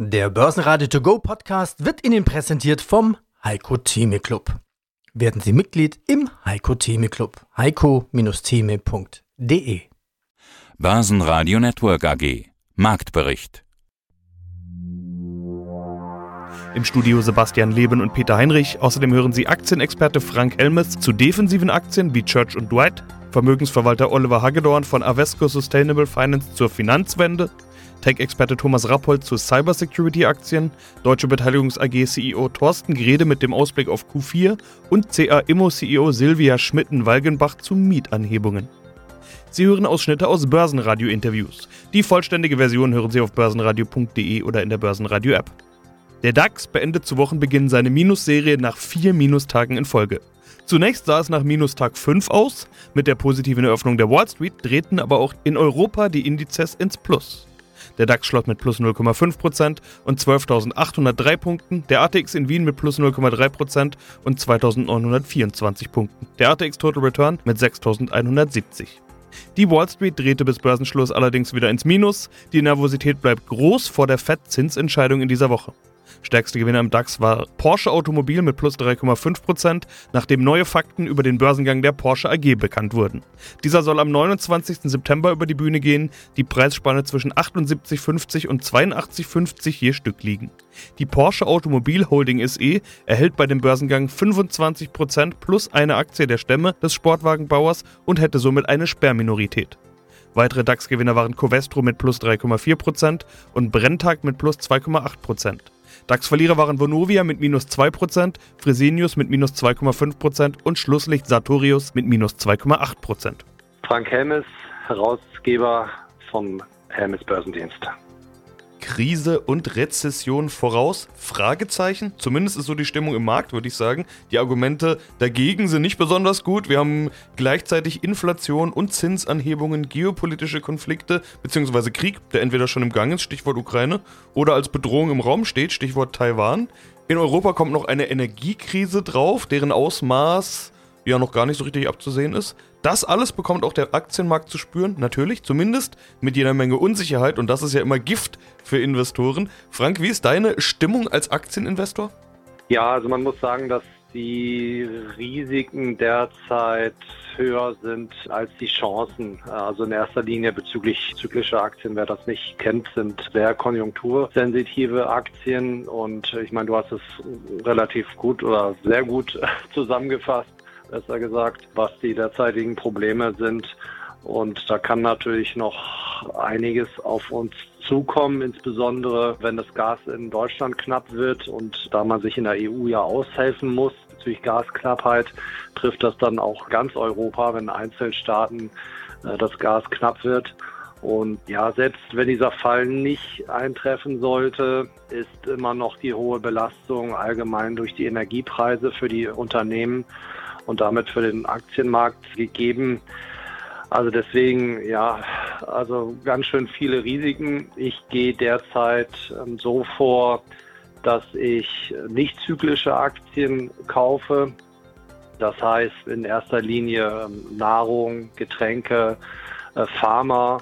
Der Börsenradio To Go Podcast wird Ihnen präsentiert vom Heiko Theme Club. Werden Sie Mitglied im Heiko Theme Club. heiko-theme.de Börsenradio Network AG Marktbericht Im Studio Sebastian Leben und Peter Heinrich. Außerdem hören Sie Aktienexperte Frank Helmes zu defensiven Aktien wie Church und Dwight, Vermögensverwalter Oliver Hagedorn von Avesco Sustainable Finance zur Finanzwende Tech-Experte Thomas Rappold zu Cybersecurity-Aktien, Deutsche Beteiligungs AG CEO Thorsten Grede mit dem Ausblick auf Q4 und CA Immo CEO Silvia Schmitten-Walgenbach zu Mietanhebungen. Sie hören Ausschnitte aus Börsenradio-Interviews. Die vollständige Version hören Sie auf börsenradio.de oder in der Börsenradio-App. Der DAX beendet zu Wochenbeginn seine Minusserie nach vier Minustagen in Folge. Zunächst sah es nach Minustag 5 aus, mit der positiven Eröffnung der Wall Street drehten aber auch in Europa die Indizes ins Plus. Der DAX schloss mit plus 0,5% und 12.803 Punkten, der ATX in Wien mit plus 0,3% und 2.924 Punkten, der ATX Total Return mit 6.170. Die Wall Street drehte bis Börsenschluss allerdings wieder ins Minus, die Nervosität bleibt groß vor der FED-Zinsentscheidung in dieser Woche. Stärkste Gewinner im DAX war Porsche Automobil mit plus 3,5%, nachdem neue Fakten über den Börsengang der Porsche AG bekannt wurden. Dieser soll am 29. September über die Bühne gehen, die Preisspanne zwischen 78,50 und 82,50 je Stück liegen. Die Porsche Automobil Holding SE erhält bei dem Börsengang 25% plus eine Aktie der Stämme des Sportwagenbauers und hätte somit eine Sperrminorität. Weitere DAX-Gewinner waren Covestro mit plus 3,4% und Brenntag mit plus 2,8%. DAX-Verlierer waren Vonovia mit minus 2%, Fresenius mit minus 2,5% und Schlusslicht Sartorius mit minus 2,8%. Frank Helmes, Herausgeber vom Helmes Börsendienst. Krise und Rezession voraus? Fragezeichen. Zumindest ist so die Stimmung im Markt, würde ich sagen. Die Argumente dagegen sind nicht besonders gut. Wir haben gleichzeitig Inflation und Zinsanhebungen, geopolitische Konflikte bzw. Krieg, der entweder schon im Gang ist, Stichwort Ukraine, oder als Bedrohung im Raum steht, Stichwort Taiwan. In Europa kommt noch eine Energiekrise drauf, deren Ausmaß ja noch gar nicht so richtig abzusehen ist. Das alles bekommt auch der Aktienmarkt zu spüren, natürlich, zumindest mit jeder Menge Unsicherheit und das ist ja immer Gift für Investoren. Frank, wie ist deine Stimmung als Aktieninvestor? Ja, also man muss sagen, dass die Risiken derzeit höher sind als die Chancen. Also in erster Linie bezüglich zyklischer Aktien, wer das nicht kennt, sind sehr konjunktursensitive Aktien. Und ich meine, du hast es relativ gut oder sehr gut zusammengefasst besser gesagt, was die derzeitigen Probleme sind. Und da kann natürlich noch einiges auf uns zukommen, insbesondere wenn das Gas in Deutschland knapp wird und da man sich in der EU ja aushelfen muss bezüglich Gasknappheit, trifft das dann auch ganz Europa, wenn Einzelstaaten äh, das Gas knapp wird. Und ja, selbst wenn dieser Fall nicht eintreffen sollte, ist immer noch die hohe Belastung allgemein durch die Energiepreise für die Unternehmen und damit für den Aktienmarkt gegeben. Also deswegen, ja, also ganz schön viele Risiken. Ich gehe derzeit ähm, so vor, dass ich nicht zyklische Aktien kaufe. Das heißt in erster Linie ähm, Nahrung, Getränke, äh, Pharma.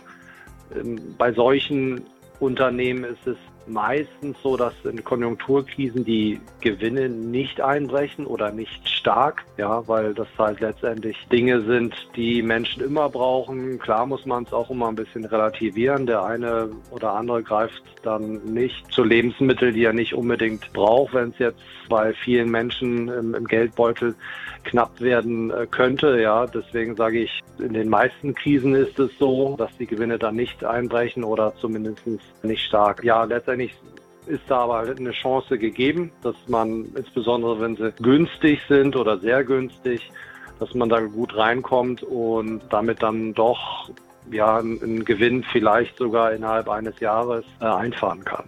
Ähm, bei solchen Unternehmen ist es meistens so, dass in Konjunkturkrisen die Gewinne nicht einbrechen oder nicht stark, ja, weil das halt letztendlich Dinge sind, die Menschen immer brauchen. Klar muss man es auch immer ein bisschen relativieren. Der eine oder andere greift dann nicht zu Lebensmitteln, die er nicht unbedingt braucht, wenn es jetzt bei vielen Menschen im, im Geldbeutel knapp werden äh, könnte. Ja, deswegen sage ich, in den meisten Krisen ist es so, dass die Gewinne dann nicht einbrechen oder zumindest nicht stark. Ja, letztendlich ist da aber eine Chance gegeben, dass man insbesondere, wenn sie günstig sind oder sehr günstig, dass man da gut reinkommt und damit dann doch ja einen Gewinn vielleicht sogar innerhalb eines Jahres äh, einfahren kann.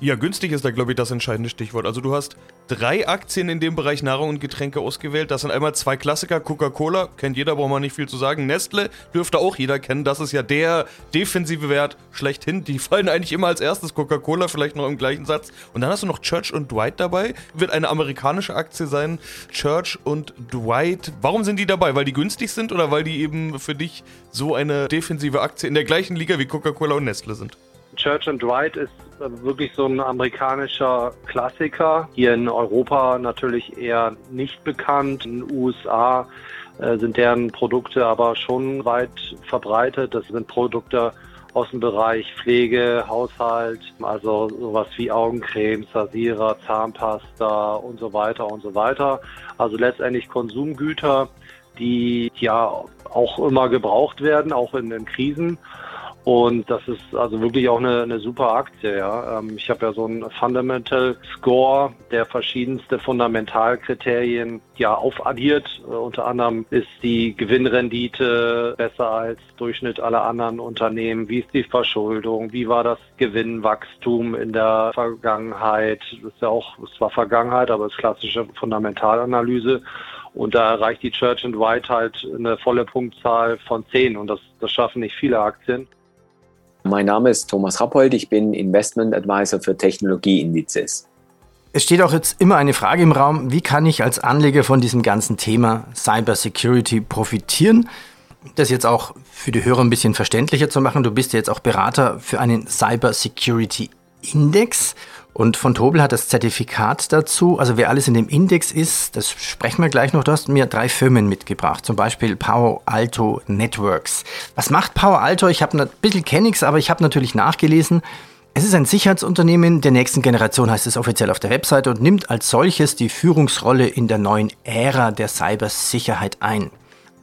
Ja, günstig ist da, glaube ich, das entscheidende Stichwort. Also du hast drei Aktien in dem Bereich Nahrung und Getränke ausgewählt. Das sind einmal zwei Klassiker. Coca-Cola, kennt jeder, braucht man nicht viel zu sagen. Nestle dürfte auch jeder kennen. Das ist ja der defensive Wert schlechthin. Die fallen eigentlich immer als erstes. Coca-Cola vielleicht noch im gleichen Satz. Und dann hast du noch Church und Dwight dabei. Wird eine amerikanische Aktie sein. Church und Dwight. Warum sind die dabei? Weil die günstig sind oder weil die eben für dich so eine defensive Aktie in der gleichen Liga wie Coca-Cola und Nestle sind? Church and Dwight ist wirklich so ein amerikanischer Klassiker. Hier in Europa natürlich eher nicht bekannt. In den USA äh, sind deren Produkte aber schon weit verbreitet. Das sind Produkte aus dem Bereich Pflege, Haushalt, also sowas wie Augencreme, Rasierer, Zahnpasta und so weiter und so weiter. Also letztendlich Konsumgüter, die ja auch immer gebraucht werden, auch in den Krisen. Und das ist also wirklich auch eine, eine super Aktie. Ja. Ähm, ich habe ja so einen Fundamental Score, der verschiedenste Fundamentalkriterien ja aufaddiert. Äh, unter anderem ist die Gewinnrendite besser als Durchschnitt aller anderen Unternehmen. Wie ist die Verschuldung? Wie war das Gewinnwachstum in der Vergangenheit? Das ist ja auch, es war Vergangenheit, aber es ist klassische Fundamentalanalyse. Und da erreicht die Church and White halt eine volle Punktzahl von 10 und das, das schaffen nicht viele Aktien. Mein Name ist Thomas Rappold, ich bin Investment Advisor für Technologieindizes. Es steht auch jetzt immer eine Frage im Raum, wie kann ich als Anleger von diesem ganzen Thema Cybersecurity profitieren? Das jetzt auch für die Hörer ein bisschen verständlicher zu machen. Du bist jetzt auch Berater für einen Cybersecurity Index. Und von Tobel hat das Zertifikat dazu. Also wer alles in dem Index ist, das sprechen wir gleich noch. Du hast mir drei Firmen mitgebracht, zum Beispiel Palo Alto Networks. Was macht Palo Alto? Ich habe ein bisschen kenne aber ich habe natürlich nachgelesen. Es ist ein Sicherheitsunternehmen der nächsten Generation, heißt es offiziell auf der Webseite, und nimmt als solches die Führungsrolle in der neuen Ära der Cybersicherheit ein.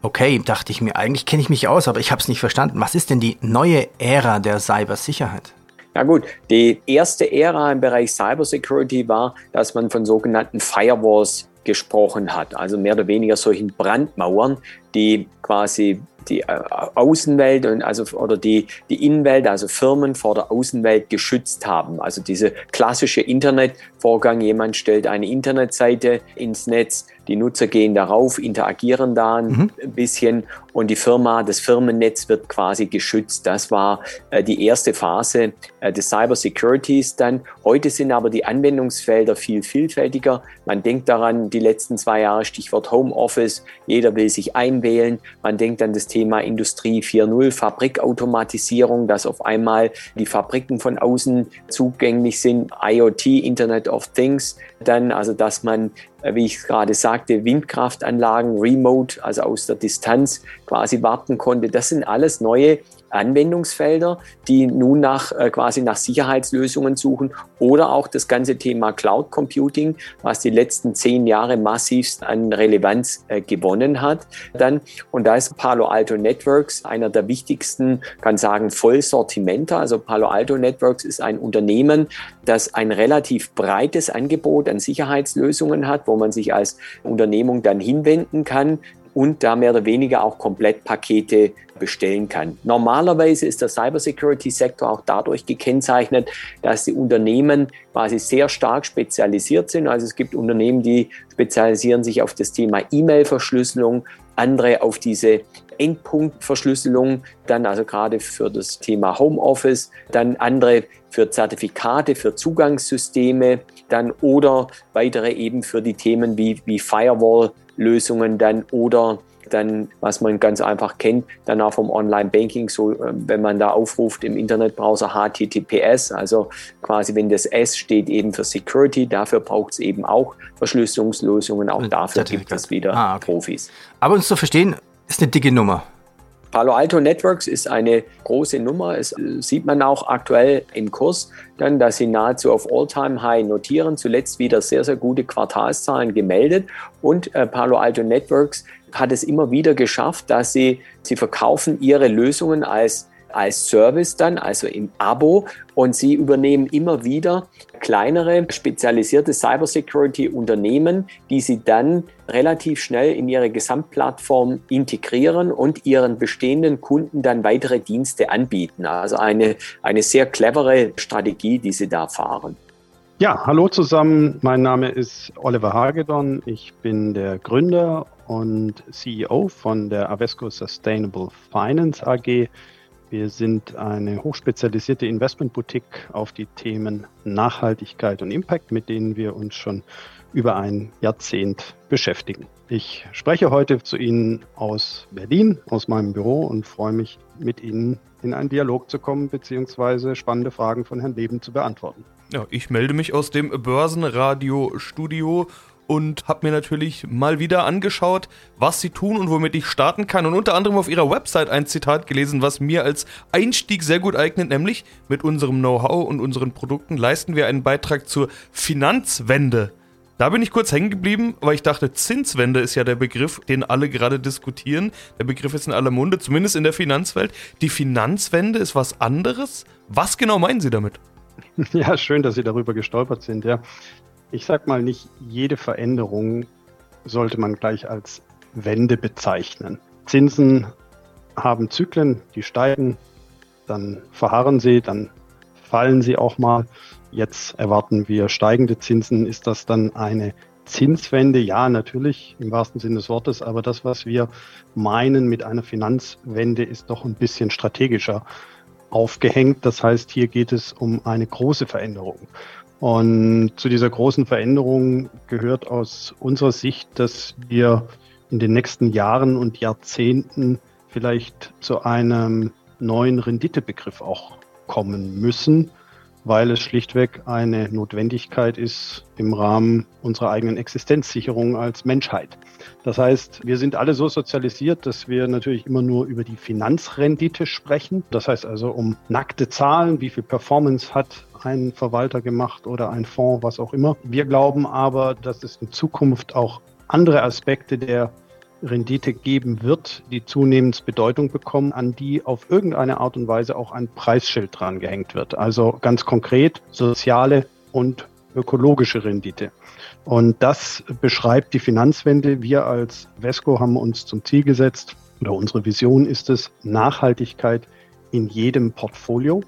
Okay, dachte ich mir, eigentlich kenne ich mich aus, aber ich habe es nicht verstanden. Was ist denn die neue Ära der Cybersicherheit? Ja gut, die erste Ära im Bereich Cybersecurity war, dass man von sogenannten Firewalls gesprochen hat, also mehr oder weniger solchen Brandmauern, die quasi die äh, Außenwelt und also oder die, die Innenwelt, also Firmen vor der Außenwelt geschützt haben. Also diese klassische Internetvorgang, jemand stellt eine Internetseite ins Netz, die Nutzer gehen darauf, interagieren da ein mhm. bisschen und die Firma, das Firmennetz wird quasi geschützt. Das war äh, die erste Phase äh, des Cyber Securities dann. Heute sind aber die Anwendungsfelder viel vielfältiger. Man denkt daran, die letzten zwei Jahre Stichwort Homeoffice, jeder will sich einwählen. Man denkt an das Thema Industrie 4.0, Fabrikautomatisierung, dass auf einmal die Fabriken von außen zugänglich sind, IoT, Internet of Things, dann also, dass man äh, wie ich gerade sagte, Windkraftanlagen remote, also aus der Distanz quasi warten konnte. Das sind alles neue Anwendungsfelder, die nun nach, äh, quasi nach Sicherheitslösungen suchen oder auch das ganze Thema Cloud Computing, was die letzten zehn Jahre massivst an Relevanz äh, gewonnen hat. Dann, und da ist Palo Alto Networks einer der wichtigsten, kann sagen, Vollsortimenter. Also Palo Alto Networks ist ein Unternehmen, das ein relativ breites Angebot an Sicherheitslösungen hat, wo man sich als Unternehmung dann hinwenden kann und da mehr oder weniger auch Komplettpakete bestellen kann. Normalerweise ist der Cybersecurity-Sektor auch dadurch gekennzeichnet, dass die Unternehmen quasi sehr stark spezialisiert sind. Also es gibt Unternehmen, die spezialisieren sich auf das Thema E-Mail-Verschlüsselung, andere auf diese Endpunktverschlüsselung, dann also gerade für das Thema Homeoffice, dann andere für Zertifikate, für Zugangssysteme, dann oder weitere eben für die Themen wie, wie Firewall Lösungen dann oder dann, was man ganz einfach kennt, dann auch vom Online-Banking, so äh, wenn man da aufruft im Internetbrowser HTTPS, also quasi wenn das S steht eben für Security, dafür braucht es eben auch Verschlüsselungslösungen, auch dafür gibt es wieder ah, okay. Profis. Aber uns zu verstehen, ist eine dicke Nummer. Palo Alto Networks ist eine große Nummer. Es äh, sieht man auch aktuell im Kurs, dann, dass sie nahezu auf All-Time-High notieren. Zuletzt wieder sehr, sehr gute Quartalszahlen gemeldet. Und äh, Palo Alto Networks hat es immer wieder geschafft, dass sie, sie verkaufen ihre Lösungen als als Service dann, also im Abo. Und sie übernehmen immer wieder kleinere, spezialisierte Cybersecurity-Unternehmen, die sie dann relativ schnell in ihre Gesamtplattform integrieren und ihren bestehenden Kunden dann weitere Dienste anbieten. Also eine, eine sehr clevere Strategie, die sie da fahren. Ja, hallo zusammen. Mein Name ist Oliver Hagedorn. Ich bin der Gründer und CEO von der Avesco Sustainable Finance AG. Wir sind eine hochspezialisierte Investmentboutique auf die Themen Nachhaltigkeit und Impact, mit denen wir uns schon über ein Jahrzehnt beschäftigen. Ich spreche heute zu Ihnen aus Berlin, aus meinem Büro und freue mich, mit Ihnen in einen Dialog zu kommen, beziehungsweise spannende Fragen von Herrn Leben zu beantworten. Ja, ich melde mich aus dem Börsenradio-Studio und habe mir natürlich mal wieder angeschaut, was sie tun und womit ich starten kann. Und unter anderem auf ihrer Website ein Zitat gelesen, was mir als Einstieg sehr gut eignet, nämlich mit unserem Know-how und unseren Produkten leisten wir einen Beitrag zur Finanzwende. Da bin ich kurz hängen geblieben, weil ich dachte, Zinswende ist ja der Begriff, den alle gerade diskutieren. Der Begriff ist in aller Munde, zumindest in der Finanzwelt. Die Finanzwende ist was anderes. Was genau meinen Sie damit? Ja, schön, dass Sie darüber gestolpert sind. Ja, ich sag mal, nicht jede Veränderung sollte man gleich als Wende bezeichnen. Zinsen haben Zyklen, die steigen, dann verharren sie, dann fallen sie auch mal. Jetzt erwarten wir steigende Zinsen. Ist das dann eine Zinswende? Ja, natürlich im wahrsten Sinne des Wortes. Aber das, was wir meinen mit einer Finanzwende, ist doch ein bisschen strategischer aufgehängt. Das heißt, hier geht es um eine große Veränderung. Und zu dieser großen Veränderung gehört aus unserer Sicht, dass wir in den nächsten Jahren und Jahrzehnten vielleicht zu einem neuen Renditebegriff auch kommen müssen, weil es schlichtweg eine Notwendigkeit ist im Rahmen unserer eigenen Existenzsicherung als Menschheit. Das heißt, wir sind alle so sozialisiert, dass wir natürlich immer nur über die Finanzrendite sprechen. Das heißt also um nackte Zahlen, wie viel Performance hat ein Verwalter gemacht oder ein Fonds, was auch immer. Wir glauben aber, dass es in Zukunft auch andere Aspekte der Rendite geben wird, die zunehmend Bedeutung bekommen, an die auf irgendeine Art und Weise auch ein Preisschild dran gehängt wird. Also ganz konkret soziale und ökologische Rendite. Und das beschreibt die Finanzwende. Wir als Vesco haben uns zum Ziel gesetzt, oder unsere Vision ist es, Nachhaltigkeit in jedem Portfolio.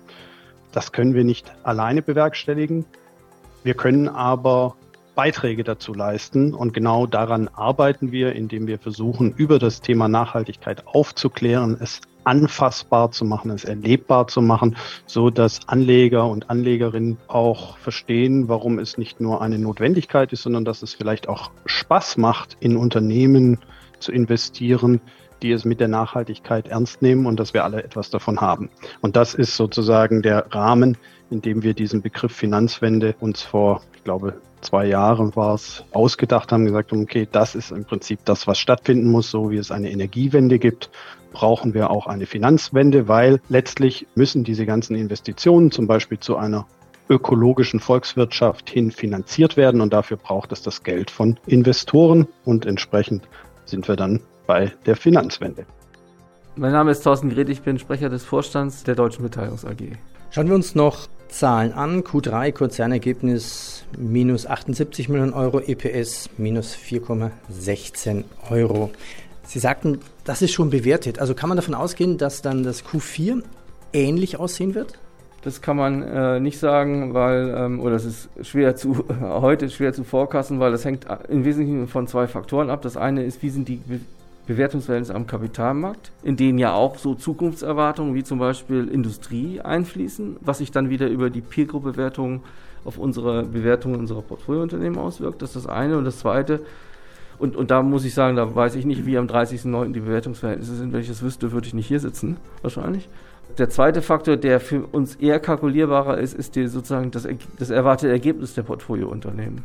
Das können wir nicht alleine bewerkstelligen. Wir können aber Beiträge dazu leisten. Und genau daran arbeiten wir, indem wir versuchen, über das Thema Nachhaltigkeit aufzuklären, es anfassbar zu machen, es erlebbar zu machen, so dass Anleger und Anlegerinnen auch verstehen, warum es nicht nur eine Notwendigkeit ist, sondern dass es vielleicht auch Spaß macht, in Unternehmen zu investieren, die es mit der Nachhaltigkeit ernst nehmen und dass wir alle etwas davon haben. Und das ist sozusagen der Rahmen, in dem wir diesen Begriff Finanzwende uns vor, ich glaube, zwei Jahren war es, ausgedacht haben, gesagt haben, okay, das ist im Prinzip das, was stattfinden muss, so wie es eine Energiewende gibt, brauchen wir auch eine Finanzwende, weil letztlich müssen diese ganzen Investitionen zum Beispiel zu einer ökologischen Volkswirtschaft hin finanziert werden und dafür braucht es das Geld von Investoren und entsprechend sind wir dann bei der Finanzwende. Mein Name ist Thorsten Gret, ich bin Sprecher des Vorstands der Deutschen Beteiligungs AG. Schauen wir uns noch Zahlen an. Q3 Konzernergebnis minus 78 Millionen Euro, EPS minus 4,16 Euro. Sie sagten, das ist schon bewertet. Also kann man davon ausgehen, dass dann das Q4 ähnlich aussehen wird? Das kann man äh, nicht sagen, weil, ähm, oder es ist schwer zu, heute schwer zu forecasten, weil das hängt im Wesentlichen von zwei Faktoren ab. Das eine ist, wie sind die Bewertungsverhältnisse am Kapitalmarkt, in denen ja auch so Zukunftserwartungen wie zum Beispiel Industrie einfließen, was sich dann wieder über die Peer-Group-Bewertung auf unsere Bewertungen unserer Portfoliounternehmen auswirkt. Das ist das eine. Und das zweite, und, und da muss ich sagen, da weiß ich nicht, wie am 30.09. die Bewertungsverhältnisse sind. Wenn ich das wüsste, würde ich nicht hier sitzen, wahrscheinlich. Der zweite Faktor, der für uns eher kalkulierbarer ist, ist die, sozusagen das, das erwartete Ergebnis der Portfoliounternehmen,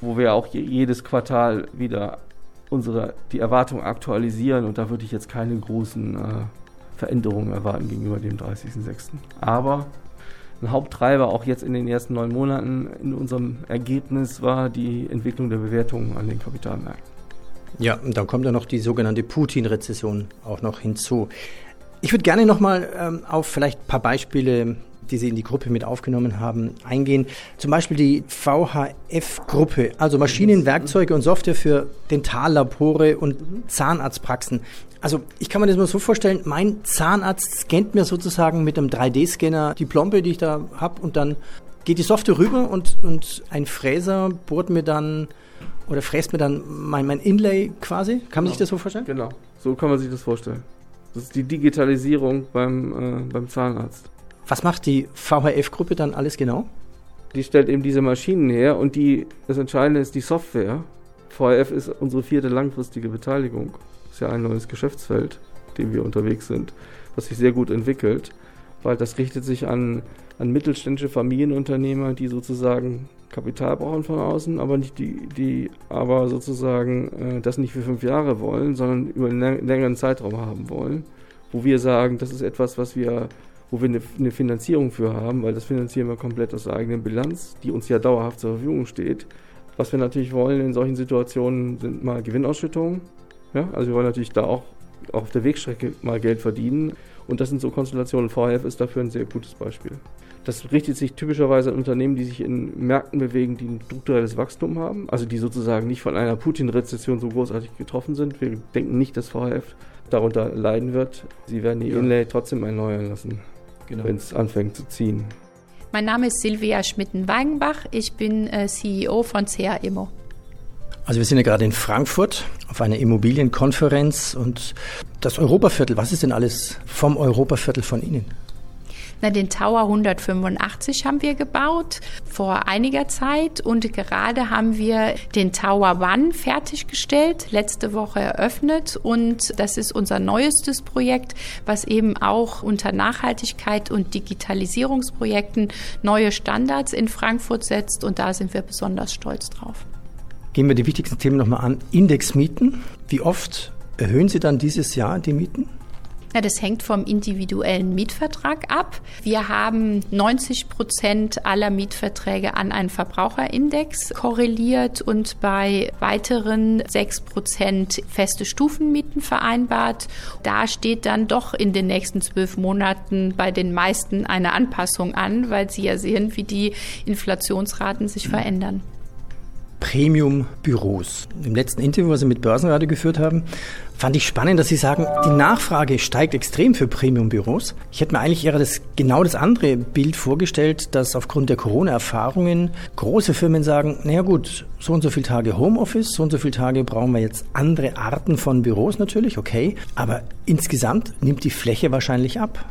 wo wir auch jedes Quartal wieder unsere, die Erwartungen aktualisieren und da würde ich jetzt keine großen äh, Veränderungen erwarten gegenüber dem 30.06. Aber ein Haupttreiber auch jetzt in den ersten neun Monaten in unserem Ergebnis war die Entwicklung der Bewertungen an den Kapitalmärkten. Ja, und dann kommt ja noch die sogenannte Putin-Rezession auch noch hinzu. Ich würde gerne nochmal ähm, auf vielleicht ein paar Beispiele die Sie in die Gruppe mit aufgenommen haben, eingehen. Zum Beispiel die VHF-Gruppe, also Maschinen, Werkzeuge und Software für Dentallabore und Zahnarztpraxen. Also ich kann mir das mal so vorstellen, mein Zahnarzt scannt mir sozusagen mit einem 3D-Scanner die Plombe, die ich da habe und dann geht die Software rüber und, und ein Fräser bohrt mir dann oder fräst mir dann mein, mein Inlay quasi. Kann man genau. sich das so vorstellen? Genau, so kann man sich das vorstellen. Das ist die Digitalisierung beim, äh, beim Zahnarzt. Was macht die VHF-Gruppe dann alles genau? die stellt eben diese Maschinen her und die, das Entscheidende ist die Software. VRF ist unsere vierte langfristige Beteiligung. Das ist ja ein neues Geschäftsfeld, in dem wir unterwegs sind, was sich sehr gut entwickelt, weil das richtet sich an, an mittelständische Familienunternehmer, die sozusagen Kapital brauchen von außen, aber nicht die, die aber sozusagen äh, das nicht für fünf Jahre wollen, sondern über einen längeren Zeitraum haben wollen, wo wir sagen, das ist etwas, was wir wo wir eine, eine, Finanzierung für haben, weil das finanzieren wir komplett aus der eigenen Bilanz, die uns ja dauerhaft zur Verfügung steht. Was wir natürlich wollen in solchen Situationen sind mal Gewinnausschüttungen. Ja? Also wir wollen natürlich da auch, auch auf der Wegstrecke mal Geld verdienen. Und das sind so Konstellationen. VHF ist dafür ein sehr gutes Beispiel. Das richtet sich typischerweise an Unternehmen, die sich in Märkten bewegen, die ein strukturelles Wachstum haben, also die sozusagen nicht von einer Putin-Rezession so großartig getroffen sind. Wir denken nicht, dass VHF darunter leiden wird. Sie werden die. Inlay trotzdem erneuern lassen genau. wenn es anfängt zu ziehen. Mein Name ist Silvia Schmitten-Weigenbach. Ich bin äh, CEO von CA Immo. Also wir sind ja gerade in Frankfurt auf einer Immobilienkonferenz und das Europaviertel, was ist denn alles vom Europaviertel von Ihnen? Na, den Tower 185 haben wir gebaut vor einiger Zeit und gerade haben wir den Tower One fertiggestellt, letzte Woche eröffnet und das ist unser neuestes Projekt, was eben auch unter Nachhaltigkeit und Digitalisierungsprojekten neue Standards in Frankfurt setzt und da sind wir besonders stolz drauf. Gehen wir die wichtigsten Themen nochmal an. Indexmieten. Wie oft erhöhen Sie dann dieses Jahr die Mieten? Ja, das hängt vom individuellen Mietvertrag ab. Wir haben 90 Prozent aller Mietverträge an einen Verbraucherindex korreliert und bei weiteren 6 Prozent feste Stufenmieten vereinbart. Da steht dann doch in den nächsten zwölf Monaten bei den meisten eine Anpassung an, weil sie ja sehen, wie die Inflationsraten sich verändern. Premium-Büros. Im letzten Interview, was Sie mit Börsenradio geführt haben, fand ich spannend, dass Sie sagen, die Nachfrage steigt extrem für Premium-Büros. Ich hätte mir eigentlich eher das, genau das andere Bild vorgestellt, dass aufgrund der Corona-Erfahrungen große Firmen sagen, naja gut, so und so viele Tage Homeoffice, so und so viele Tage brauchen wir jetzt andere Arten von Büros natürlich, okay, aber insgesamt nimmt die Fläche wahrscheinlich ab.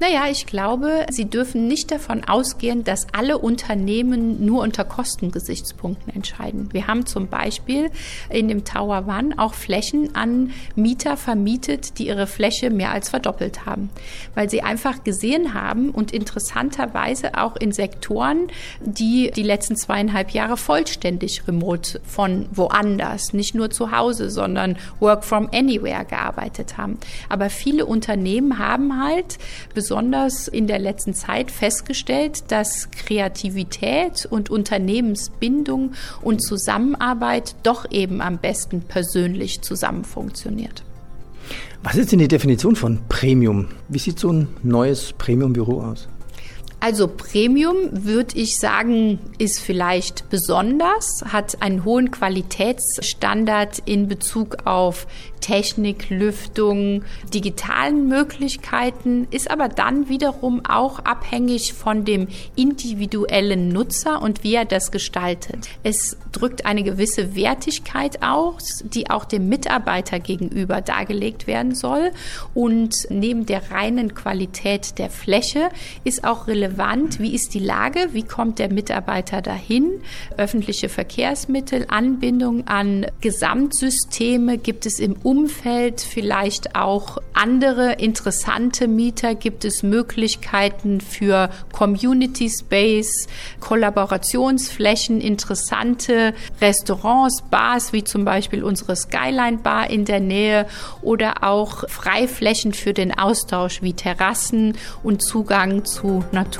Naja, ich glaube, Sie dürfen nicht davon ausgehen, dass alle Unternehmen nur unter Kostengesichtspunkten entscheiden. Wir haben zum Beispiel in dem Tower One auch Flächen an Mieter vermietet, die ihre Fläche mehr als verdoppelt haben, weil sie einfach gesehen haben und interessanterweise auch in Sektoren, die die letzten zweieinhalb Jahre vollständig remote von woanders, nicht nur zu Hause, sondern Work from Anywhere gearbeitet haben. Aber viele Unternehmen haben halt besonders in der letzten Zeit festgestellt, dass Kreativität und Unternehmensbindung und Zusammenarbeit doch eben am besten persönlich zusammen funktioniert. Was ist denn die Definition von Premium? Wie sieht so ein neues Premium-Büro aus? Also Premium würde ich sagen, ist vielleicht besonders, hat einen hohen Qualitätsstandard in Bezug auf Technik, Lüftung, digitalen Möglichkeiten, ist aber dann wiederum auch abhängig von dem individuellen Nutzer und wie er das gestaltet. Es drückt eine gewisse Wertigkeit aus, die auch dem Mitarbeiter gegenüber dargelegt werden soll. Und neben der reinen Qualität der Fläche ist auch relevant, relevant, wie ist die Lage, wie kommt der Mitarbeiter dahin, öffentliche Verkehrsmittel, Anbindung an Gesamtsysteme, gibt es im Umfeld vielleicht auch andere interessante Mieter, gibt es Möglichkeiten für Community Space, Kollaborationsflächen, interessante Restaurants, Bars, wie zum Beispiel unsere Skyline Bar in der Nähe oder auch Freiflächen für den Austausch wie Terrassen und Zugang zu Natur.